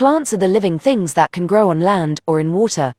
Plants are the living things that can grow on land or in water.